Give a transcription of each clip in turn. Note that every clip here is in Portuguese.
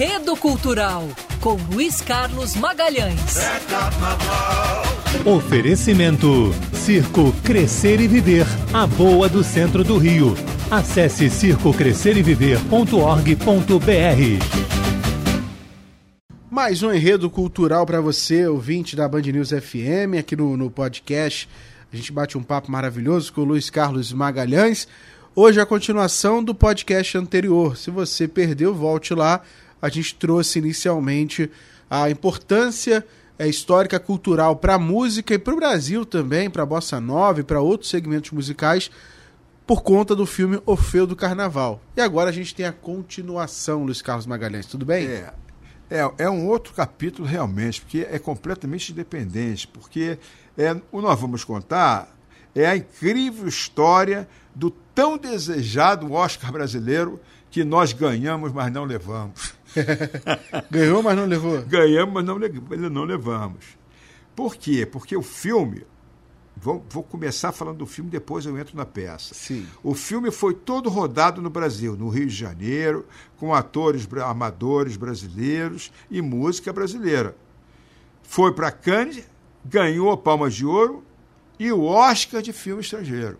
Enredo Cultural, com Luiz Carlos Magalhães. Oferecimento: Circo Crescer e Viver, a boa do centro do Rio. Acesse circocrescereviver.org.br. Mais um enredo cultural para você, ouvinte da Band News FM, aqui no, no podcast. A gente bate um papo maravilhoso com o Luiz Carlos Magalhães. Hoje a continuação do podcast anterior. Se você perdeu, volte lá. A gente trouxe inicialmente a importância é, histórica cultural para a música e para o Brasil também, para a bossa nova e para outros segmentos musicais, por conta do filme Orfeu do Carnaval. E agora a gente tem a continuação, Luiz Carlos Magalhães. Tudo bem? É, é, é um outro capítulo realmente, porque é completamente independente, porque é, o nós vamos contar é a incrível história do tão desejado Oscar brasileiro que nós ganhamos, mas não levamos. Ganhou, mas não levou? Ganhamos, mas não, não levamos. Por quê? Porque o filme. Vou, vou, começar falando do filme, depois eu entro na peça. Sim. O filme foi todo rodado no Brasil, no Rio de Janeiro, com atores amadores brasileiros e música brasileira. Foi para Cannes, ganhou a Palma de Ouro e o Oscar de filme estrangeiro.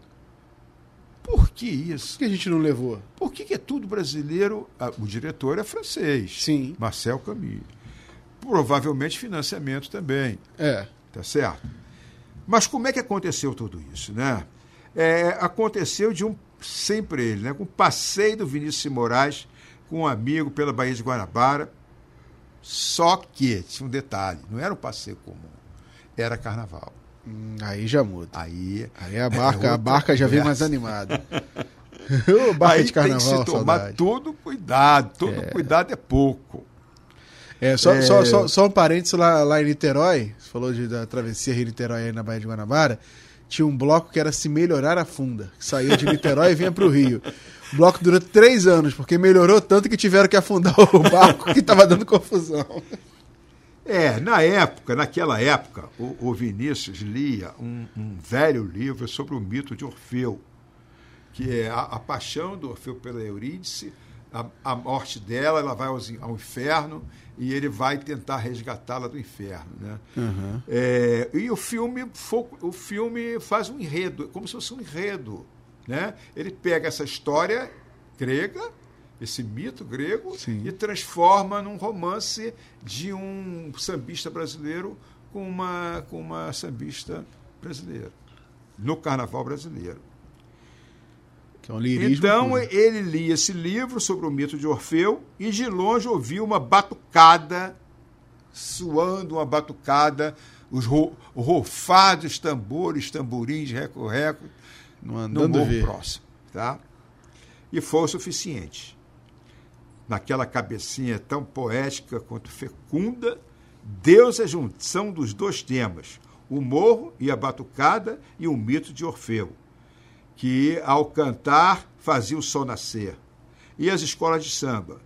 Por que isso? Por que a gente não levou? Por que, que é tudo brasileiro? Ah, o diretor é francês. Sim. Marcel Camus. Provavelmente financiamento também. É. Tá certo? Mas como é que aconteceu tudo isso, né? É, aconteceu de um sempre ele, né? Com um passeio do Vinícius Moraes com um amigo pela Baía de Guanabara. Só que tinha um detalhe, não era um passeio comum, era carnaval. Hum, aí já muda. Aí, aí a barca, é a barca já vem mais animada. Ô, barca aí de carnaval, tem que se tomar saudade. todo cuidado, todo É. cuidado é pouco. É, só, É. Só, só, só um parênteses lá, lá em Niterói, você falou de, da travessia Rio-Niterói aí na Baía de Guanabara, tinha um bloco que era se melhorar a funda, que saía de Niterói e vinha para o Rio. O bloco durou três anos, porque melhorou tanto que tiveram que afundar o barco que estava dando confusão. É, na época, naquela época, o, o Vinícius lia um, um velho livro sobre o mito de Orfeu, que é a, a paixão do Orfeu pela Eurídice, a, a morte dela, ela vai aos, ao inferno e ele vai tentar resgatá-la do inferno, né? É, e o filme, o filme faz um enredo, como se fosse um enredo, né? Ele pega essa história grega, esse mito grego, Sim. e transforma num romance de um sambista brasileiro com uma, com uma sambista brasileira, no carnaval brasileiro. É um. Então ele lia esse livro sobre o mito de Orfeu e de longe ouvia uma batucada, suando uma batucada, os ro rofados tambores, tamborins, reco-reco, Não no morro próximo. Tá? E foi o suficiente. Naquela cabecinha tão poética quanto fecunda, Deus é junção dos dois temas, o morro e a batucada e o mito de Orfeu, que ao cantar fazia o sol nascer. E as escolas de samba.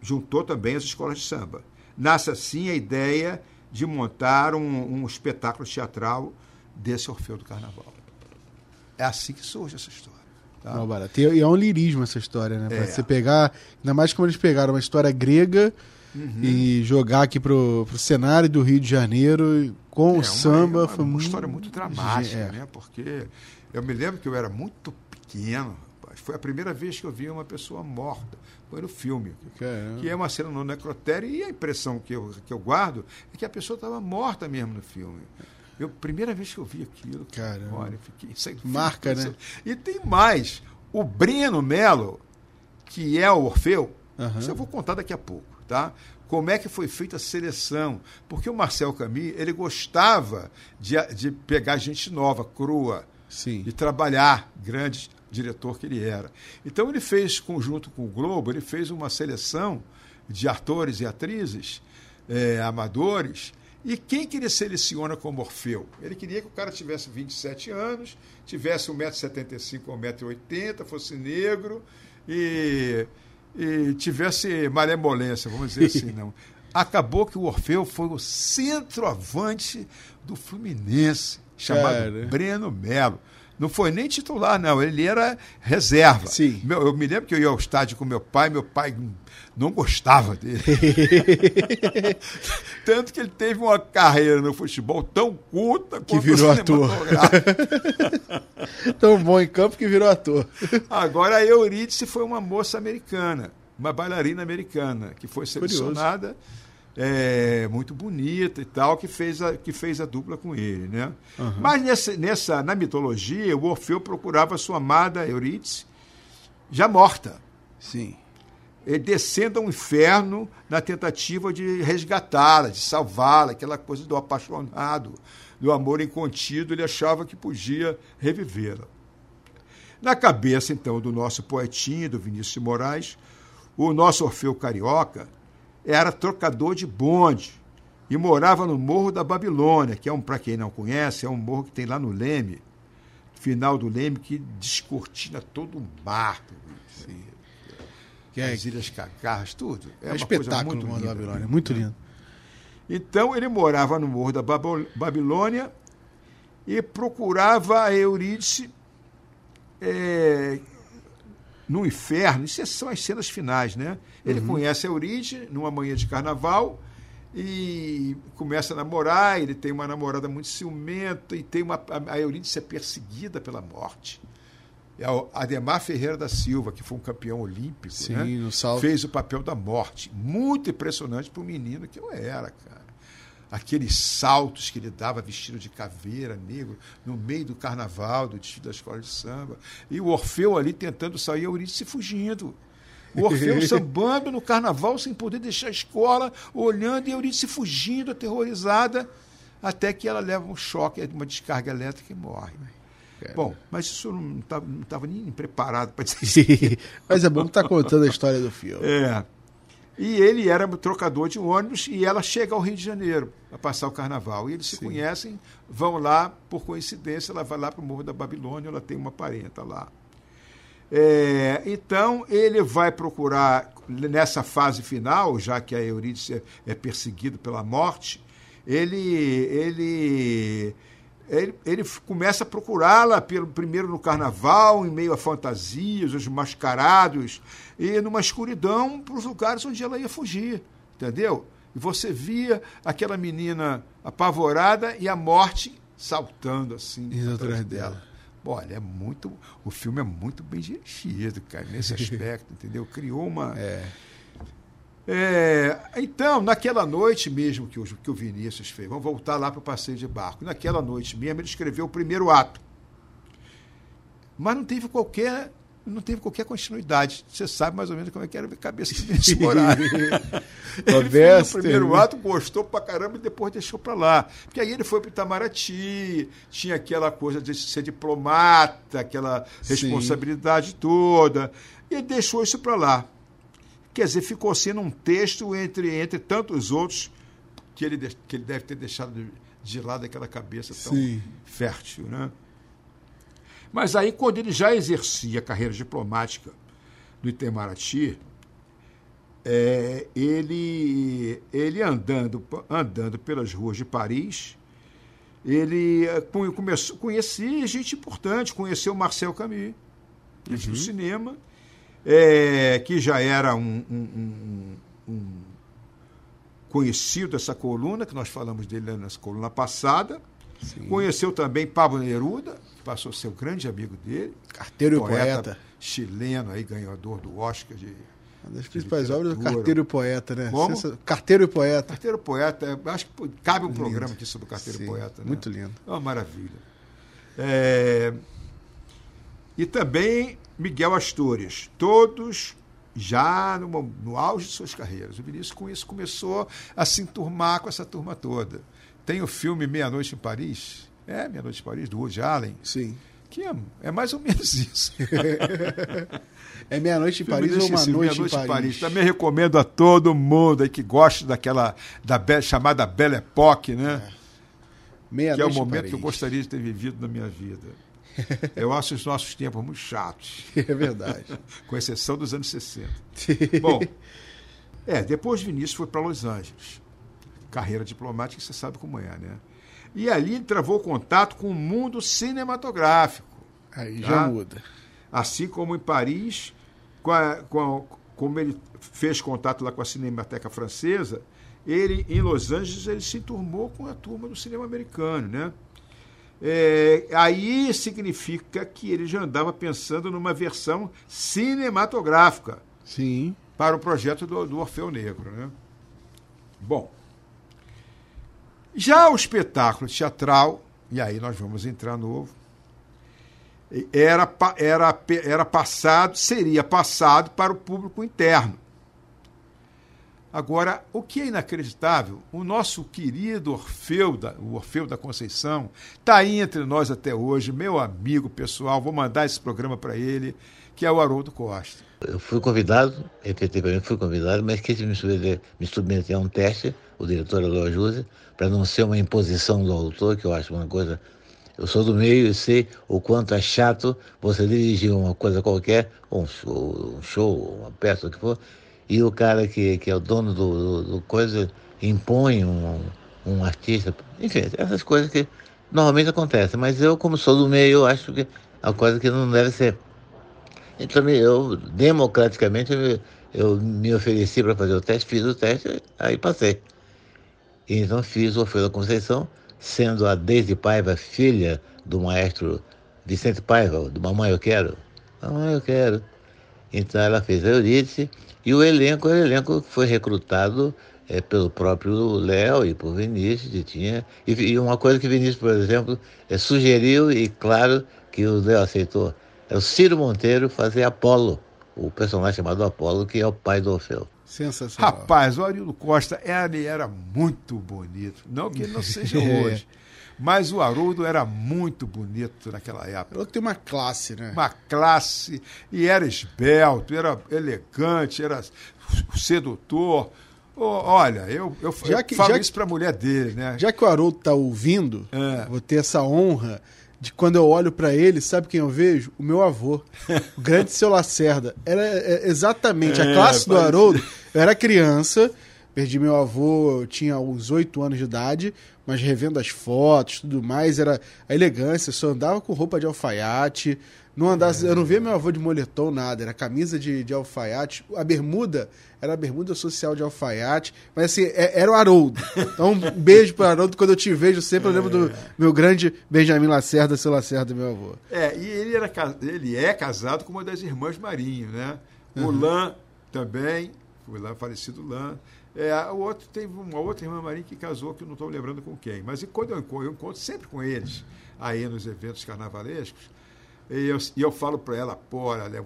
Juntou também as escolas de samba. Nasce assim a ideia de montar um, um espetáculo teatral desse Orfeu do Carnaval. É assim que surge essa história. Tá? Não, barato. E é um lirismo essa história, né? Pra É. você pegar, ainda mais como eles pegaram uma história grega Uhum. e jogar aqui pro, pro cenário do Rio de Janeiro com É o uma- samba. é uma, foi uma muito história muito dramática, É. né? Porque eu me lembro que eu era muito pequeno. Foi a primeira vez que eu vi uma pessoa morta. Foi no filme. Caramba. Que é uma cena no necrotério e a impressão que eu, que eu guardo é que a pessoa estava morta mesmo no filme. Eu, primeira vez que eu vi aquilo, Caramba. olha, fiquei sem Marca, né? E tem mais. O Breno Melo, que é o Orfeu, Aham. isso eu vou contar daqui a pouco, tá? Como é que foi feita a seleção? Porque o Marcel Camus, ele gostava de, de pegar gente nova, crua, Sim. e trabalhar, grande diretor que ele era. Então ele fez, conjunto com o Globo, ele fez uma seleção de atores e atrizes eh, amadores. E quem que ele seleciona como Orfeu? Ele queria que o cara tivesse 27 anos, tivesse 1,75m ou 1,80m, fosse negro e, e tivesse malemolência, vamos dizer assim. Não. Acabou que o Orfeu foi o centroavante do Fluminense, chamado Cara. Breno Melo. Não foi nem titular, não. Ele era reserva. Sim. Meu, eu me lembro que eu ia ao estádio com meu pai, meu pai não gostava dele. Tanto que ele teve uma carreira no futebol tão curta que virou ator. tão bom em campo que virou ator. Agora a Eurídice foi uma moça americana, uma bailarina americana, que foi selecionada. Curioso é, muito bonita e tal, que fez a, que fez a dupla com ele. Né? Uhum. Mas nessa, nessa, na mitologia, o Orfeu procurava sua amada Eurídice já morta. Sim. E descendo ao inferno na tentativa de resgatá-la, de salvá-la, aquela coisa do apaixonado, do amor incontido, ele achava que podia revivê-la. Na cabeça, então, do nosso poetinho, do Vinícius de Moraes, o nosso Orfeu Carioca era trocador de bonde e morava no Morro da Babilônia, que é um, para quem não conhece, é um morro que tem lá no Leme, final do Leme, que descortina todo o mar. Sim. Que é, As Ilhas Cacarras, tudo. É, é um espetáculo muito no Morro da Babilônia, muito lindo. Então ele morava no Morro da Babilônia e procurava a Eurídice é, no inferno. Isso são as cenas finais, né? Ele uhum. conhece a Eurídice numa manhã de carnaval e começa a namorar. Ele tem uma namorada muito ciumenta e tem uma a Eurídice é perseguida pela morte. É o Ademar Ferreira da Silva, que foi um campeão olímpico, Sim, né? fez o papel da morte. Muito impressionante para o menino que eu era, cara. Aqueles saltos que ele dava vestido de caveira, negro, no meio do carnaval, do desfile da escola de samba. E o Orfeu ali tentando sair, a Eurídice fugindo. O Orfeu sambando no carnaval sem poder deixar a escola, olhando e a Eurídice fugindo, aterrorizada, até que ela leva um choque, uma descarga elétrica e morre. Bom, mas isso não estava não tava nem preparado para dizer isso. mas é bom que está contando a história do filme. É. E ele era trocador de ônibus e ela chega ao Rio de Janeiro a passar o carnaval. E eles se Sim. conhecem, vão lá, por coincidência, ela vai lá para o Morro da Babilônia, ela tem uma parenta lá. É, então, ele vai procurar, nessa fase final, já que a Eurídice é, perseguido pela morte, ele, ele, ele, ele começa a procurá-la primeiro no carnaval, em meio a fantasias, os mascarados, e numa escuridão para os lugares onde ela ia fugir, entendeu? E você via aquela menina apavorada e a morte saltando assim atrás dela. Olha, é muito. O filme é muito bem dirigido, cara, nesse aspecto, entendeu? Criou uma. É. É, então, naquela noite mesmo que o, que o Vinícius fez, vamos voltar lá para o passeio de barco. Naquela noite mesmo, ele escreveu o primeiro ato. Mas não teve qualquer não teve qualquer continuidade. Você sabe mais ou menos como é que era a cabeça de Moraes. ele fez o primeiro ato, gostou pra caramba e depois deixou pra lá. Porque aí ele foi pro Itamaraty, tinha aquela coisa de ser diplomata, aquela responsabilidade Sim. toda, e ele deixou isso pra lá. Quer dizer, ficou sendo um texto entre, entre tantos outros que ele, que ele deve ter deixado de, de lado aquela cabeça tão Sim. fértil, né? Mas aí, quando ele já exercia a carreira diplomática no Itamaraty, é, ele, ele andando, andando pelas ruas de Paris, ele é, começou, conhecia gente importante, conheceu Marcel Camus, uhum. do cinema, é, que já era um, um, um, um conhecido dessa coluna, que nós falamos dele nessa coluna passada. Sim. Conheceu também Pablo Neruda, passou a ser o grande amigo dele. Carteiro poeta, e poeta. Chileno, aí, ganhador do Oscar de. Uma das principais obras do Carteiro e Poeta, né? Como? Carteiro e Poeta. Carteiro e Poeta, acho que cabe um lindo. programa aqui sobre o Carteiro e Poeta. Né? Muito lindo. É uma maravilha. É... E também Miguel Astúrias. Todos já no, no auge de suas carreiras. O Vinícius com isso começou a se enturmar com essa turma toda. Tem o filme Meia-Noite em Paris, é, Meia Noite em Paris, do Woody Allen. Sim. Que é, é mais ou menos isso. é Meia-Noite em Paris ou Uma Noite, Meia -noite em, Paris. Paris. Também recomendo a todo mundo aí que gosta daquela da be chamada Belle Époque, né? É. Meia que é o momento que eu gostaria de ter vivido na minha vida. Eu acho os nossos tempos muito chatos. É verdade. Com exceção dos anos 60. Bom, é, depois Vinícius foi para Los Angeles. Carreira diplomática, você sabe como é, né? E ali ele travou contato com o mundo cinematográfico. Aí Tá? já muda. Assim como em Paris, com a- com a- como ele fez contato lá com a Cinemateca Francesa, ele em Los Angeles ele se turmou com a turma do cinema americano, né? É, aí significa que ele já andava pensando numa versão cinematográfica Sim. para o projeto do, do Orfeu Negro. Né? Bom, já o espetáculo teatral, e aí nós vamos entrar novo, era, era, era passado, seria passado para o público interno. Agora, o que é inacreditável, o nosso querido Orfeu, da, o Orfeu da Conceição, está aí entre nós até hoje, meu amigo pessoal, vou mandar esse programa para ele, que é o Haroldo Costa. Eu fui convidado, efetivamente fui convidado, mas quis me submeter, me submeter a um teste, o diretor Aloy Júzia, para não ser uma imposição do autor, que eu acho uma coisa. Eu sou do meio e sei o quanto é chato você dirigir uma coisa qualquer, um show, um show uma peça, o que for, e o cara que, que é o dono do, do, do coisa impõe um, um artista. Enfim, essas coisas que normalmente acontecem, mas eu, como sou do meio, eu acho que é uma coisa que não deve ser então, eu, democraticamente, eu, eu me ofereci para fazer o teste, fiz o teste, aí passei. Então, fiz o da Conceição, sendo a Deise Paiva filha do maestro Vicente Paiva, do Mamãe Eu Quero. Mamãe Eu Quero. Então, ela fez a Eurídice, e o elenco, o elenco foi recrutado eh, pelo próprio Léo e por Vinícius, e tinha... E, e uma coisa que Vinícius, por exemplo, eh, sugeriu, e claro que o Léo aceitou, é o Ciro Monteiro fazer Apolo, o personagem chamado Apolo, que é o pai do Orfeu. Sensacional. Rapaz, o Arildo Costa ele era muito bonito. Não que ele não seja hoje. Mas o Haroldo era muito bonito naquela época. Ela tem uma classe, né? Uma classe. E era esbelto, era elegante, era sedutor. Olha, eu, eu, Já eu que- falo já isso pra mulher dele, né? Já que o Haroldo tá ouvindo, É. vou ter essa honra de quando eu olho pra ele, sabe quem eu vejo? O meu avô, o grande seu Lacerda. Era é, exatamente a É, classe do parece- Haroldo. Eu era criança, perdi meu avô, eu tinha uns oito anos de idade, mas revendo as fotos tudo mais, era a elegância, só andava com roupa de alfaiate, não andava, eu não via meu avô de moletom, nada, era camisa de, de alfaiate, a bermuda era a bermuda social de alfaiate, mas assim, é- era o Haroldo. Então, um beijo para Haroldo, quando eu te vejo sempre, eu lembro do meu grande Benjamin Lacerda, seu Lacerda, meu avô. É, e ele, era, ele é casado com uma das irmãs Marinho, né? O Lan também, o Lan, falecido Lan. É, o outro teve uma outra irmã Marinho que casou, que eu não estou lembrando com quem. Mas e quando eu encontro, eu encontro sempre com eles, aí nos eventos carnavalescos, e eu, e eu falo para ela, pô, olha,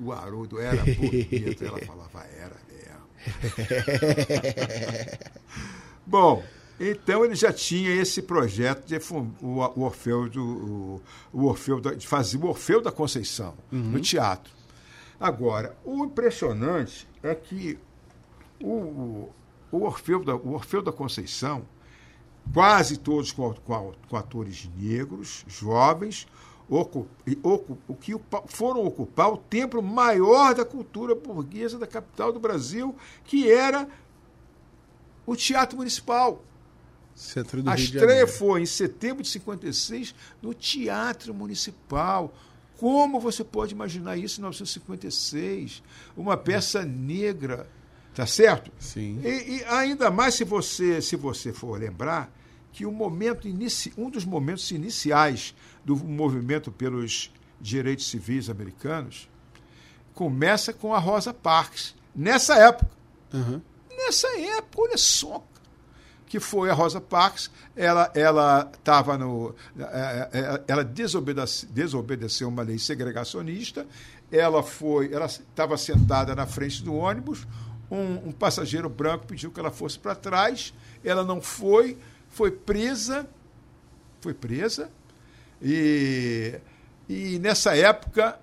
o Haroldo era bonito. ela falava, era mesmo. Bom, então ele já tinha esse projeto de o, Orfeu do o, o Orfeu da, de fazer o Orfeu da Conceição no teatro. Agora, o impressionante é que o, o, Orfeu da, o Orfeu da Conceição, quase todos com, com, com atores negros, jovens, ocu- e ocu- o que foram ocupar o templo maior da cultura burguesa da capital do Brasil, que era o Teatro Municipal. Centro do A Rio estreia foi em setembro de 56 no Teatro Municipal. Como você pode imaginar isso em 1956? Uma peça negra, tá certo? Sim. E, e ainda mais se você, se você for lembrar que o momento inici, um dos momentos iniciais do movimento pelos direitos civis americanos começa com a Rosa Parks. Nessa época, Aham. nessa época, olha só, que foi a Rosa Parks, ela ela estava no eh, eh, ela desobedece, desobedeceu uma lei segregacionista, ela foi, ela estava sentada na frente do ônibus, um, um passageiro branco pediu que ela fosse para trás, ela não foi, foi presa, foi presa e e nessa época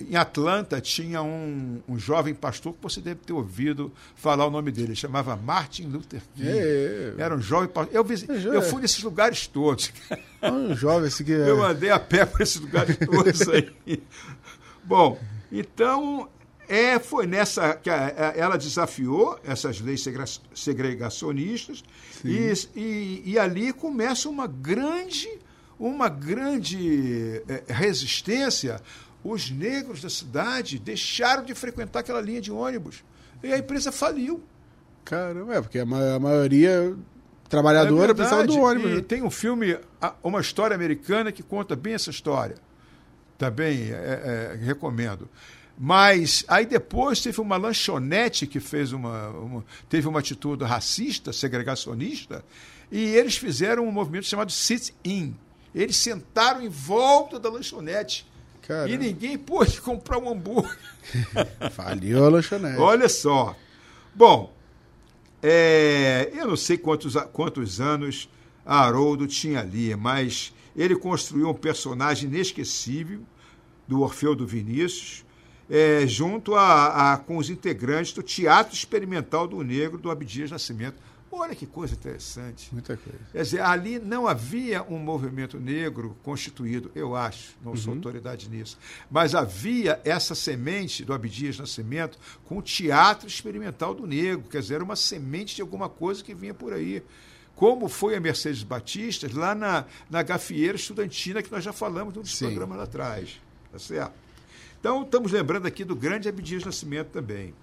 em Atlanta tinha um, um jovem pastor que você deve ter ouvido falar o nome dele, chamava Martin Luther King. É, é. Era um jovem pastor. Eu, visi- É, eu é. fui nesses lugares todos. Um jovem assim que. Eu andei a pé por esses lugares todos aí. Bom, então é, foi nessa que ela desafiou essas leis segregacionistas e, e, e ali começa uma grande, uma grande eh, resistência, os negros da cidade deixaram de frequentar aquela linha de ônibus. E a empresa faliu. Caramba, é, porque a, ma- a maioria trabalhadora É precisava do ônibus. E né? tem um filme, uma história americana que conta bem essa história. Também é, é, recomendo. Mas aí depois teve uma lanchonete que fez uma, uma- teve uma atitude racista, segregacionista, e eles fizeram um movimento chamado sit-in. Eles sentaram em volta da lanchonete. Caramba. E ninguém pôde comprar um hambúrguer. Faliu a lanchonete. Olha só. Bom, é, eu não sei quantos, quantos anos Haroldo tinha ali, mas ele construiu um personagem inesquecível do Orfeu do Vinícius, é, junto a, a- com os integrantes do Teatro Experimental do Negro do Abdias Nascimento. Olha que coisa interessante. Muita coisa. Quer dizer, ali não havia um movimento negro constituído, eu acho, não sou autoridade nisso, mas havia essa semente do Abdias Nascimento com o teatro experimental do negro, quer dizer, era uma semente de alguma coisa que vinha por aí. Como foi a Mercedes Batista lá na, na gafieira estudantina, que nós já falamos nos Sim. programas lá atrás. Tá certo? Então, estamos lembrando aqui do grande Abdias Nascimento também.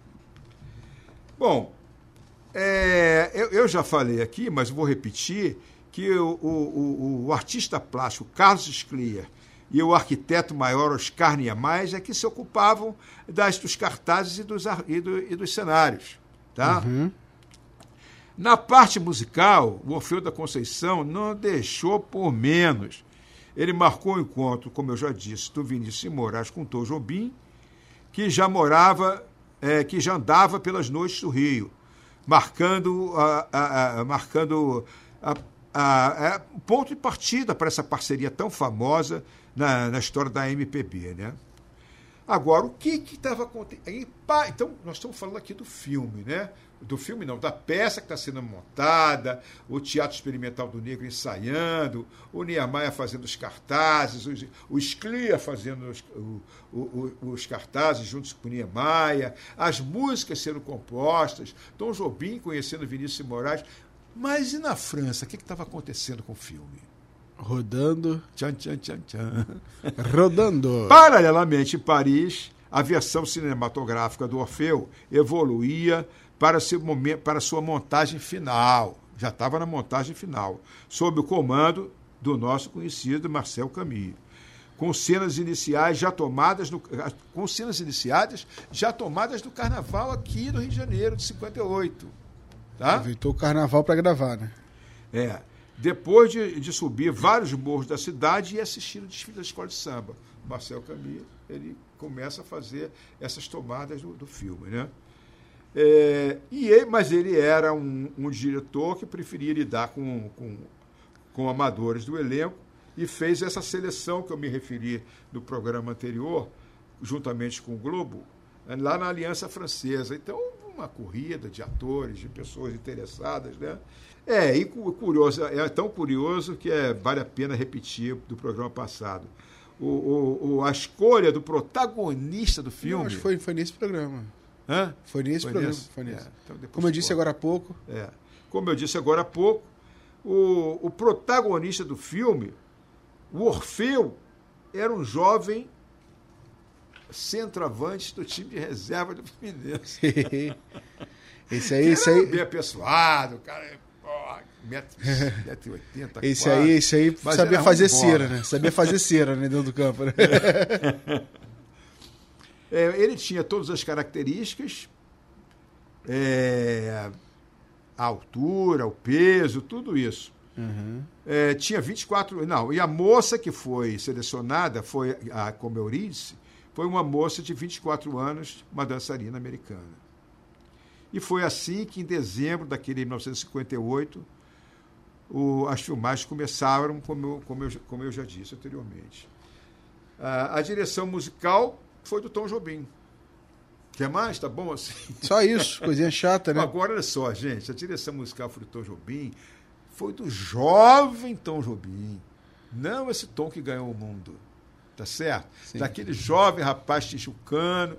Bom, é, eu, eu já falei aqui, mas vou repetir, que o, o, o- o artista plástico Carlos Sclier e o arquiteto maior Oscar Niemeyer é que se ocupavam das, dos cartazes e dos, e do- e dos cenários. Tá? Na parte musical, o Orfeu da Conceição não deixou por menos. Ele marcou o encontro, como eu já disse, do Vinícius Moraes com Tom Jobim, que já morava, eh, que já andava pelas noites do Rio, marcando a, a- a- marcando a, a- a- o ponto de partida para essa parceria tão famosa na, na história da MPB, né? Agora, o que estava acontecendo? Então, nós estamos falando aqui do filme, né? Do filme não, da peça que está sendo montada, o Teatro Experimental do Negro ensaiando, o Niemeyer fazendo os cartazes, os- o Sclia fazendo os, o- o- os cartazes juntos com o Niemeyer, as músicas sendo compostas, Tom Jobim conhecendo Vinícius Moraes. Mas e na França? O que estava acontecendo com o filme? Rodando, Tchan, tchan, tchan, tchan. rodando. Paralelamente, em Paris, a versão cinematográfica do Orfeu evoluía para, seu momen- para sua montagem final. Já estava na montagem final, sob o comando do nosso conhecido Marcel Camus. Com cenas iniciais já tomadas no, com cenas iniciadas já tomadas do carnaval aqui do Rio de Janeiro de 58. Tá? Aproveitou o carnaval para gravar, né? É. Depois de, de subir vários morros da cidade e assistir o desfile da escola de samba. Marcel Camus, ele começa a fazer essas tomadas do, do filme, né? É, e ele, mas ele era um, um diretor que preferia lidar com, com, com amadores do elenco e fez essa seleção que eu me referi no programa anterior, juntamente com o Globo, lá na Aliança Francesa. Então, uma corrida de atores, de pessoas interessadas, né? É, e cu- curioso, é tão curioso que é, vale a pena repetir do programa passado. O, o- o- a escolha do protagonista do Não, filme. acho que foi, foi nesse programa. Hã? Foi nesse Foi programa. nesse? Foi nesse. É, então Como eu disse agora há pouco, É. Como eu disse agora há pouco, o, o protagonista do filme, o Orfeu, era um jovem centroavante do time de reserva do Fluminense. esse aí, esse aí, Bem apessoado, o cara, porra, metro, metro e oitenta, esse quase. aí, esse aí Mas sabia era fazer bola. cera, né? Sabia fazer cera, né, dentro do campo, né? É, ele tinha todas as características, é, a altura, o peso, tudo isso. É, tinha 24. Não, e a moça que foi selecionada, foi a, como eu disse, foi uma moça de 24 anos, uma dançarina americana. E foi assim que, em dezembro daquele 1958, o- as filmagens começaram, como eu, como eu, como eu já disse anteriormente. A, a direção musical foi do Tom Jobim. Quer mais? Tá bom assim? Só isso, coisinha chata, né? Agora, olha só, gente, a direção musical foi do Tom Jobim, foi do jovem Tom Jobim. Não esse Tom que ganhou o mundo. Tá certo? Sim. Daquele jovem rapaz tijucano,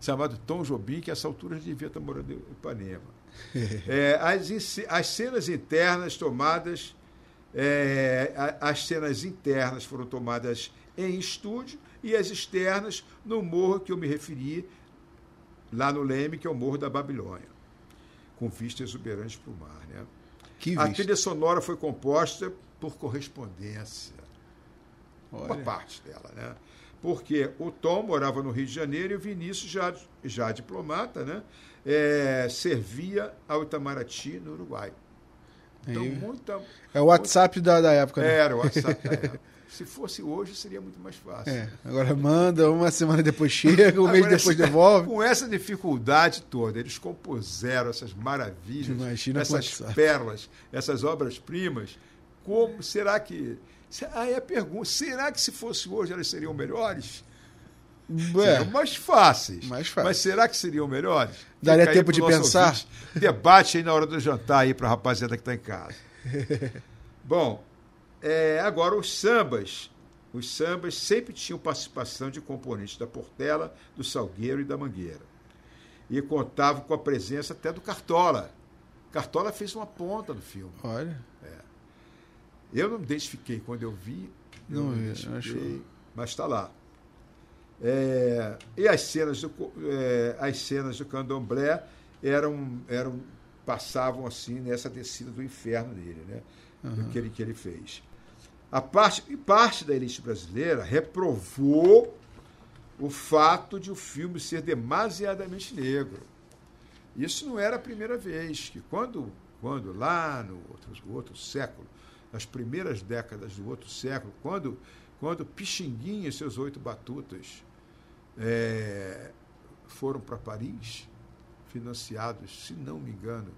chamado Tom Jobim, que a essa altura devia estar morando em Ipanema. É, as, as cenas internas tomadas É, as cenas internas foram tomadas em estúdio e as externas no morro que eu me referi, lá no Leme, que é o Morro da Babilônia, com vista exuberante para o mar. Né? Que A vista. trilha sonora foi composta por correspondência, uma Olha. parte dela, né? Porque o Tom morava no Rio de Janeiro e o Vinícius, já, já diplomata, né? É, servia ao Itamaraty, no Uruguai. Então, Aí. muita. É o WhatsApp da, da época, né? Era o WhatsApp da época. Se fosse hoje, seria muito mais fácil. É, agora manda, uma semana depois chega, um mês Agora, depois essa- devolve. Com essa dificuldade toda, eles compuseram essas maravilhas, Imagina essas pérolas, essas obras-primas. Como será que. Aí a pergunta: será que se fosse hoje elas seriam melhores? É, mais fáceis. Mais fáceis. Mas será que seriam melhores? Daria tempo de pensar? ouvinte. Debate aí na hora do jantar aí para a rapaziada que está em casa. Bom, é, agora os sambas. Os sambas sempre tinham participação de componentes da Portela, do Salgueiro e da Mangueira. E contavam com a presença até do Cartola. Cartola fez uma ponta no filme. olha. Eu não me identifiquei quando eu vi. eu Não me identifiquei, acho- mas está lá. É, e as cenas do, é, as cenas do candomblé eram, eram passavam assim nessa descida do inferno dele, né? Do que ele, que ele fez. A parte, e parte da elite brasileira reprovou o fato de o filme ser demasiadamente negro. Isso não era a primeira vez, que quando, quando lá no outro, outro século, nas primeiras décadas do outro século, quando, quando Pixinguinha e seus oito batutas eh, foram para Paris, financiados, se não me engano,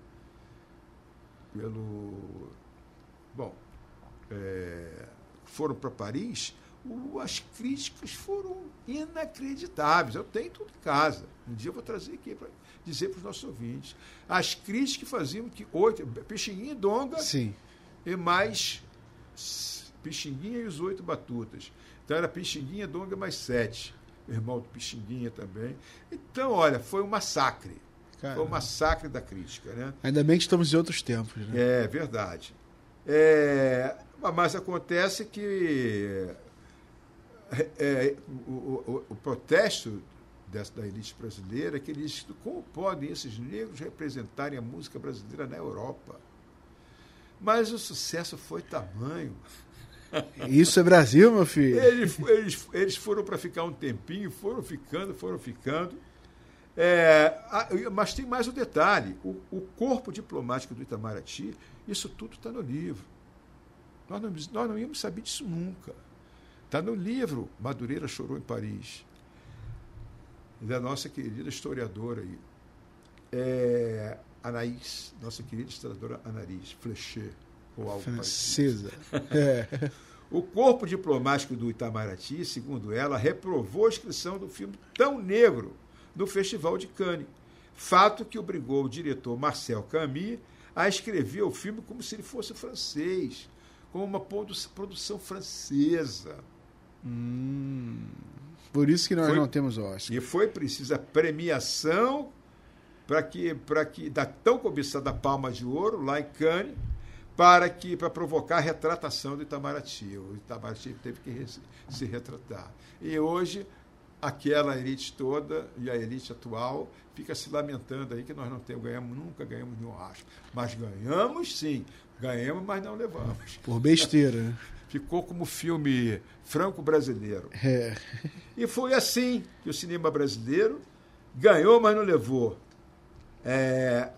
pelo. Bom, eh, foram para Paris, as críticas foram inacreditáveis. Eu tenho tudo em casa. Um dia eu vou trazer aqui para dizer para os nossos ouvintes. As críticas que faziam que oito, Pixinguinha e Donga Sim. e mais Pixinguinha e os oito batutas. Então era Pixinguinha, Donga mais sete. O irmão do Pixinguinha também. Então, olha, foi um massacre. Foi um massacre da crítica, né? Ainda bem que estamos em outros tempos, né? É verdade. É, mas acontece que é, é, o, o- o protesto dessa, da elite brasileira é que eles como podem esses negros representarem a música brasileira na Europa? Mas o sucesso foi tamanho. Isso é Brasil, meu filho. Eles, eles, eles foram para ficar um tempinho, foram ficando, foram ficando. É, mas tem mais um detalhe: o, o corpo diplomático do Itamaraty, isso tudo está no livro. Nós não, nós não íamos saber disso nunca. Está no livro Madureira Chorou em Paris, da nossa querida historiadora aí. É, Anaís, nossa querida historiadora Anaís Flechet, ou algo. Francesa. É. O corpo diplomático do Itamaraty, segundo ela, reprovou a inscrição do filme tão negro no Festival de Cannes. Fato que obrigou o diretor Marcel Camus a escrever o filme como se ele fosse francês, como uma produ- produção francesa. Por isso que nós Foi- não temos Oscar. E foi precisa premiação para que, para que da tão cobiçada palma de ouro lá em Cannes, para que para provocar a retratação do Itamaraty. O Itamaraty teve que se retratar. E hoje aquela elite toda e a elite atual fica se lamentando aí que nós não temos, ganhamos, nunca ganhamos nenhum Oscar. Mas ganhamos sim, ganhamos, mas não levamos. Por besteira, né? Ficou como filme franco-brasileiro. É. E foi assim que o cinema brasileiro ganhou, mas não levou. É,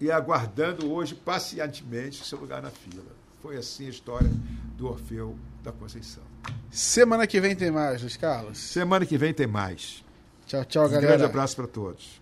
e aguardando hoje pacientemente seu lugar na fila. Foi assim a história do Orfeu da Conceição. Semana que vem tem mais, Luiz Carlos. Semana que vem tem mais. Tchau, tchau, Um grande galera. abraço para todos.